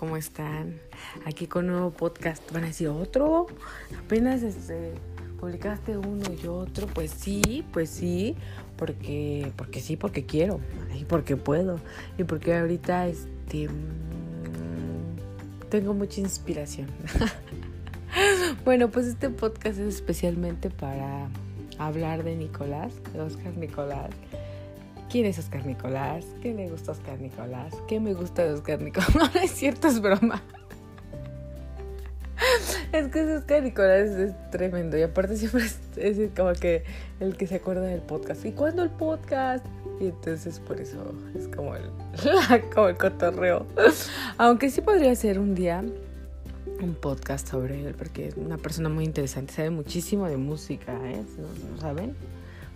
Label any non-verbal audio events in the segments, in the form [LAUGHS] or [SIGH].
¿cómo están? Aquí con un nuevo podcast. Van a decir, ¿otro? Apenas este, publicaste uno y otro. Pues sí, pues sí, porque, porque sí, porque quiero, y porque puedo, y porque ahorita este, mm, tengo mucha inspiración. [LAUGHS] bueno, pues este podcast es especialmente para hablar de Nicolás, de Oscar Nicolás ¿Quién es Oscar Nicolás? ¿Qué le gusta Oscar Nicolás? ¿Qué me gusta de Oscar Nicolás? [LAUGHS] No, es cierto, es broma. [LAUGHS] Es que Oscar Nicolás es, tremendo y aparte siempre es, como que el que se acuerda del podcast. ¿Y cuándo el podcast? Y entonces por eso es como el, [LAUGHS] como el cotorreo. Aunque sí podría ser un día un podcast sobre él porque es una persona muy interesante, sabe muchísimo de música, ¿eh? ¿No, saben?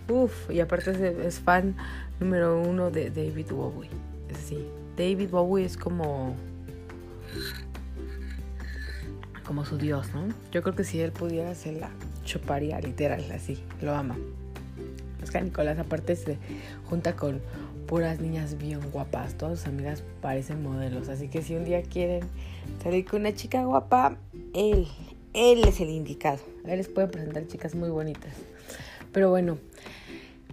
Uf, y aparte es fan número uno de David Bowie. Es así. David Bowie es como. como su dios, ¿no? Yo creo que si él pudiera se la chuparía literal, así. Lo ama. Oscar Nicolás, aparte, se junta con puras niñas bien guapas. Todas sus amigas parecen modelos. Así que si un día quieren salir con una chica guapa, él, él es el indicado. Él les puede presentar chicas muy bonitas. Pero bueno,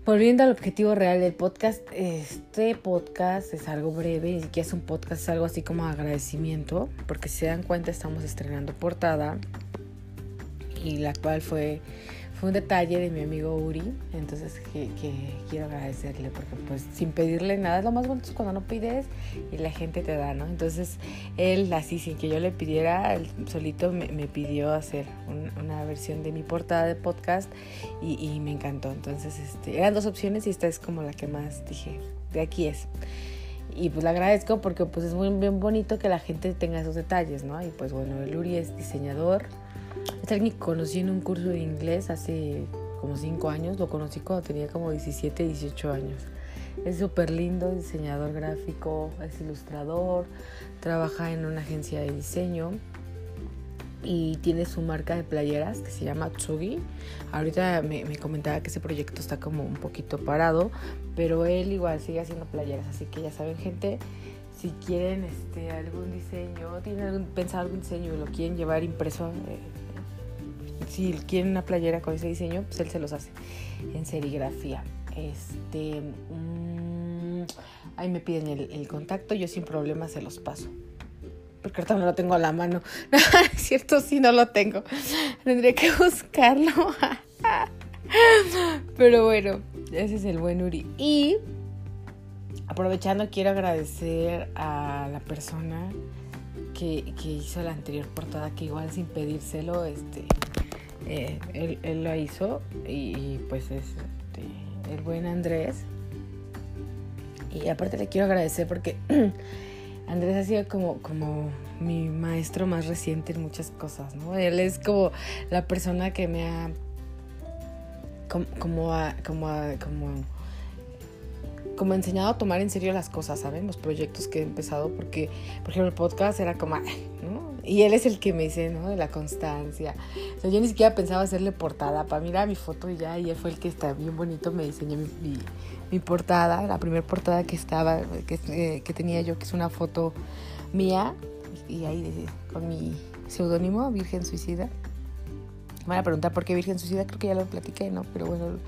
Volviendo al objetivo real del podcast, este podcast es algo breve, ni siquiera es un podcast, es algo así como agradecimiento, porque si se dan cuenta estamos estrenando portada y la cual fue fue un detalle de mi amigo Uri, entonces que, quiero agradecerle porque pues sin pedirle nada, es lo más bonito cuando no pides y la gente te da, ¿no? Entonces él así sin que yo le pidiera, él solito me, pidió hacer una versión de mi portada de podcast y, me encantó, entonces este, eran dos opciones y esta es como la que más dije, de aquí es. Y pues le agradezco porque pues es muy bien bonito que la gente tenga esos detalles, ¿no? Y pues bueno, el es diseñador, es alguien que conocí en un curso de inglés hace como 5 años. Lo conocí cuando tenía como 17, 18 años. Es súper lindo, diseñador gráfico, es ilustrador, trabaja en una agencia de diseño y tiene su marca de playeras que se llama Tsugi. Ahorita me, me, comentaba que ese proyecto está como un poquito parado, pero él igual sigue haciendo playeras, así que ya saben gente, si quieren este, algún diseño, tienen algún, pensado algún diseño y lo quieren llevar impreso, eh, si quieren una playera con ese diseño, pues él se los hace en serigrafía. Este, mm, ahí me piden el, contacto, yo sin problema se los paso. Porque ahorita no lo tengo a la mano. [LAUGHS] es cierto, sí, no lo tengo. Tendré que buscarlo. [LAUGHS] Pero bueno, ese es el buen Uri. Y aprovechando, quiero agradecer a la persona que, que hizo la anterior portada, que igual sin pedírselo, este, eh, él, él, lo hizo y, pues es este, el buen Andrés. Y aparte le quiero agradecer porque [CLEARS THROAT] Andrés ha sido como, como mi maestro más reciente en muchas cosas, ¿no? Él es como la persona que me ha como, como, como, como enseñado a tomar en serio las cosas, ¿saben? Los proyectos que he empezado, porque, por ejemplo, el podcast era como. Y él es el que me dice, ¿no? De la constancia. Yo ni siquiera pensaba hacerle portada, para mirar mi foto y ya, y él fue el que está bien bonito, me diseñó mi, portada, la primera portada que estaba, que, eh, que, tenía yo, que es una foto mía, y ahí con mi seudónimo, Virgen Suicida. Me van a preguntar por qué Virgen Suicida, creo que ya lo platiqué, ¿no? Pero bueno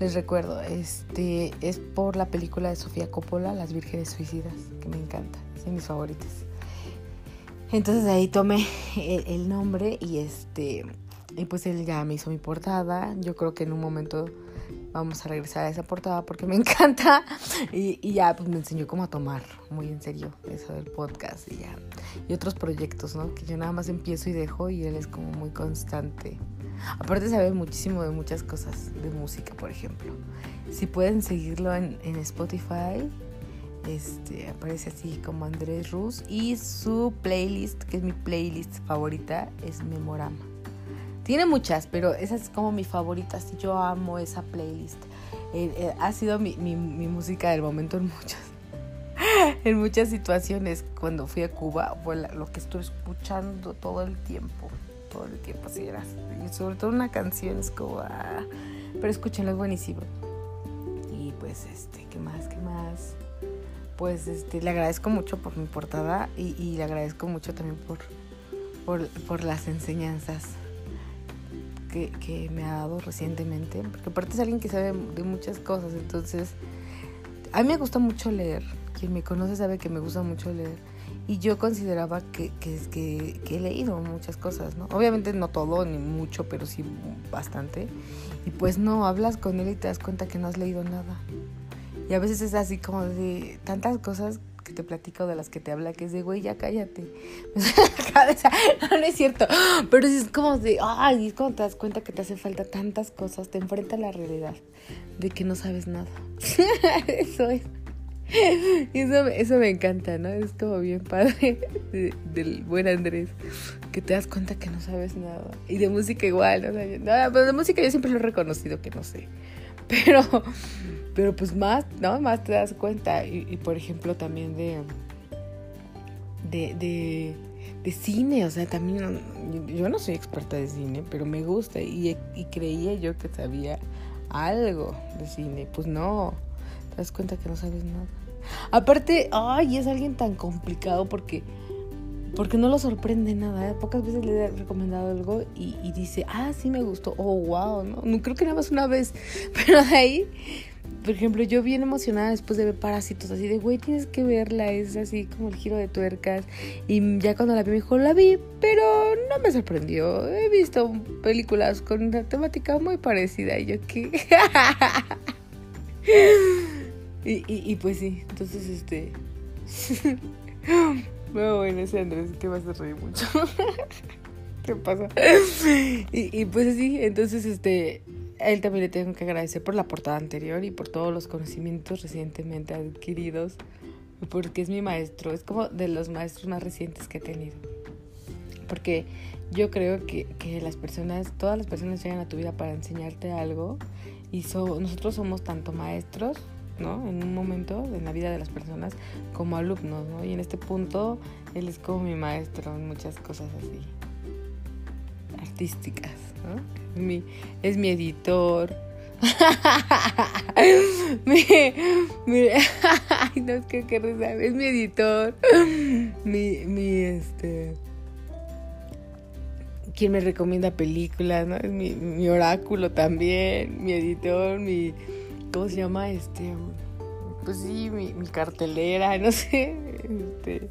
les recuerdo, este es por la película de Sofía Coppola, Las Vírgenes Suicidas, que me encanta, es de mis favoritas. Entonces ahí tomé el, nombre y este y pues él ya me hizo mi portada. Yo creo que en un momento vamos a regresar a esa portada porque me [LAUGHS] encanta. Y, ya pues me enseñó cómo tomar muy en serio eso del podcast y ya. Y otros proyectos, ¿no? Que yo nada más empiezo y dejo y él es como muy constante. Aparte sabe muchísimo de muchas cosas, de música, por ejemplo. Si pueden seguirlo en, Spotify, este, aparece así como Andrés Rus y su playlist, que es mi playlist favorita, es Memorama. Tiene muchas, pero esa es como mi favorita, sí, yo amo esa playlist. Eh, eh, ha sido mi, mi, música del momento en muchas, [LAUGHS] en muchas situaciones. Cuando fui a Cuba fue lo que estuve escuchando todo el tiempo todo el tiempo, así era. Y sobre todo una canción es como, ah, pero escúchenlo, es buenísimo. Y pues, este, ¿qué más? ¿Qué más? pues este, le agradezco mucho por mi portada y, y le agradezco mucho también por, por, por las enseñanzas que, que, me ha dado recientemente. Porque aparte es alguien que sabe de muchas cosas, entonces a mí me gusta mucho leer. Quien me conoce sabe que me gusta mucho leer. Y yo consideraba que, que, que, que he leído muchas cosas, ¿no? Obviamente no todo, ni mucho, pero sí bastante. Y pues no, hablas con él y te das cuenta que no has leído nada. Y a veces es así como de tantas cosas que te platico de las que te habla, que es de, güey, ya cállate. [LAUGHS] [LAUGHS] No, no es cierto. Pero es como de, ay, es cuando te das cuenta que te hace falta tantas cosas, te enfrenta a la realidad de que no sabes nada. [LAUGHS] Eso es. Eso, eso me encanta, ¿no? Es como bien padre del buen Andrés, que te das cuenta que no sabes nada. Y de música igual, ¿no? pero pues de música yo siempre lo he reconocido que no sé. Pero, pero pues más, ¿no? Más te das cuenta. Y, por ejemplo también de, de, de, cine, o sea, también yo no soy experta de cine, pero me gusta y, y creía yo que sabía algo de cine. Pues no, te das cuenta que no sabes nada. Aparte, ay, es alguien tan complicado porque porque no lo sorprende nada. ¿eh? Pocas veces le he recomendado algo y, y, dice, ah, sí me gustó, oh, wow, ¿no? no creo que nada más una vez, [LAUGHS] pero de ahí, por ejemplo, yo bien emocionada después de ver Parásitos, así de, güey, tienes que verla, es así como el giro de tuercas. Y ya cuando la vi, me dijo, la vi, pero no me sorprendió. He visto películas con una temática muy parecida y yo, ¿qué? [LAUGHS] y, y, pues sí, entonces, este... [LAUGHS] No, bueno, ese Andrés que vas a reír mucho. [LAUGHS] ¿Qué pasa? Y, y, pues sí, entonces este, él también le tengo que agradecer por la portada anterior y por todos los conocimientos recientemente adquiridos, porque es mi maestro, es como de los maestros más recientes que he tenido. Porque yo creo que, que las personas, todas las personas llegan a tu vida para enseñarte algo y so, nosotros somos tanto maestros ¿no? En un momento en la vida de las personas como alumnos, ¿no? Y en este punto él es como mi maestro en muchas cosas así artísticas, ¿no? Mi, es mi editor. [LAUGHS] mi, mi, [LAUGHS] ay, no es que, que es mi editor, mi, mi, este, quien me recomienda películas, ¿no? Es mi, mi oráculo también, mi editor, mi, ¿cómo se llama? Este, pues sí, mi, cartelera, no [LAUGHS] sé, este,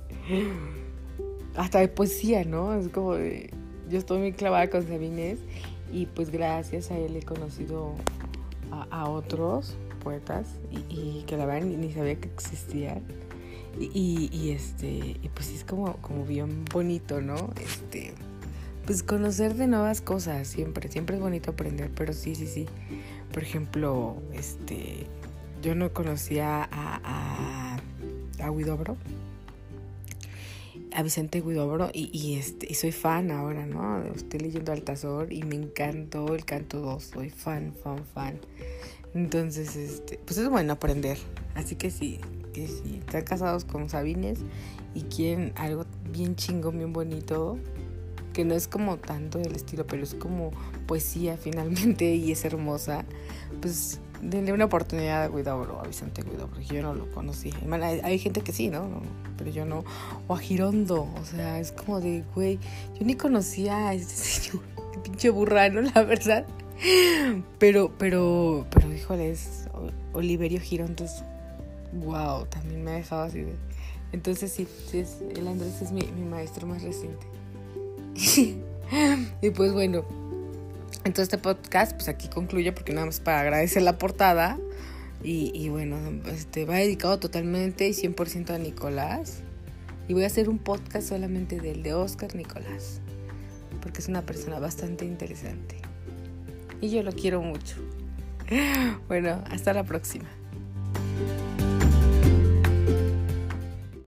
hasta de poesía, ¿no? Es como de, yo estoy muy clavada con Sabines y pues gracias a él he conocido a, otros poetas y, que la verdad ni, sabía que existían. Y, y, este, y pues es como, como bien bonito, ¿no? Este, pues conocer de nuevas cosas siempre, siempre es bonito aprender, pero sí, sí, sí. Por ejemplo, este, yo no conocía a, a, a Guidobro, a Vicente Guidobro, y, y, este, soy fan ahora, ¿no? Estoy leyendo Altazor y me encantó el canto 2, soy fan, fan, fan. Entonces, este, pues es bueno aprender. Así que sí, que sí, están casados con Sabines y quieren algo bien chingón, bien bonito, que no es como tanto del estilo, pero es como poesía [LAUGHS] finalmente y es hermosa, pues denle una oportunidad a Guidobro, a Vicente Guidobro, porque yo no lo conocí. Hay, hay, gente que sí, ¿no? Pero yo no. O a Girondo, o sea, es como de, güey, yo ni conocía a este señor, [LAUGHS] pinche burrano, la verdad. Pero, pero, pero, híjole, es Oliverio Girondo, es, wow, también me ha dejado así de... Entonces sí, sí es, el Andrés es mi, mi maestro más reciente. [LAUGHS] y pues bueno, entonces este podcast pues aquí concluye porque nada más para agradecer la portada. Y, bueno, este va dedicado totalmente y 100% a Nicolás. Y voy a hacer un podcast solamente del de Oscar Nicolás. Porque es una persona bastante interesante. Y yo lo quiero mucho. [LAUGHS] Bueno, hasta la próxima.